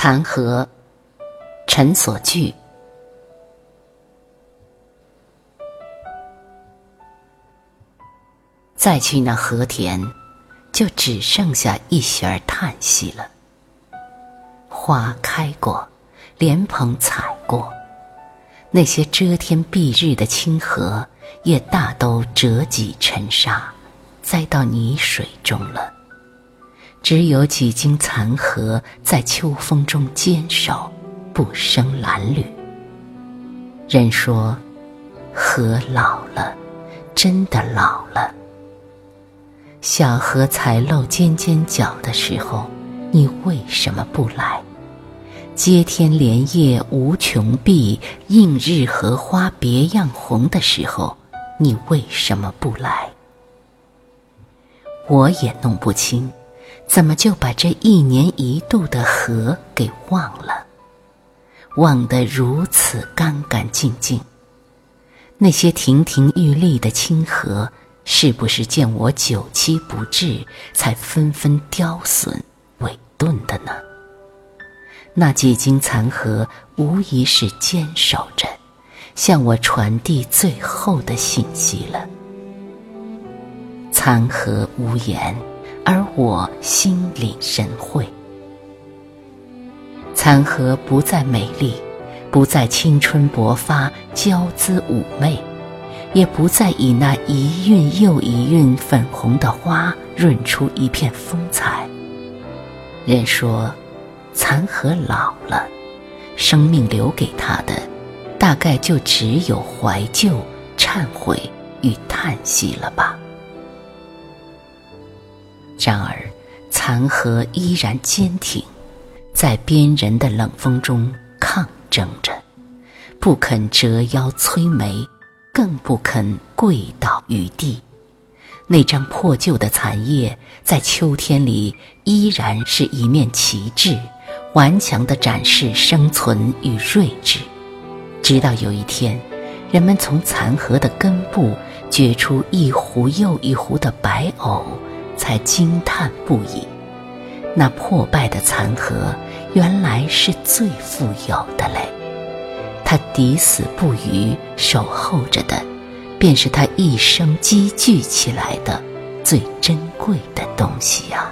残荷，陈所聚。再去那和田，就只剩下一弦叹息了。花开过，莲蓬采过，那些遮天蔽日的清荷，也大都折戟沉沙，栽到泥水中了。只有几茎残荷在秋风中坚守，不生褴褛。人说，荷老了，真的老了。小荷才露尖尖角的时候，你为什么不来？接天莲叶无穷碧，映日荷花别样红的时候，你为什么不来？我也弄不清。怎么就把这一年一度的河给忘了？忘得如此干干净净。那些亭亭玉立的清河，是不是见我久期不至，才纷纷凋损萎顿的呢？那几经残荷，无疑是坚守着，向我传递最后的信息了。残荷无言。而我心领神会，残荷不再美丽，不再青春勃发、娇姿妩媚，也不再以那一韵又一韵粉红的花润出一片风采。人说，残荷老了，生命留给他的，大概就只有怀旧、忏悔与叹息了吧。然而，残荷依然坚挺，在边人的冷风中抗争着，不肯折腰摧眉，更不肯跪倒于地。那张破旧的残叶，在秋天里依然是一面旗帜，顽强地展示生存与睿智。直到有一天，人们从残荷的根部掘出一壶又一壶的白藕。才惊叹不已，那破败的残荷原来是最富有的嘞。他抵死不渝守候着的，便是他一生积聚起来的最珍贵的东西呀。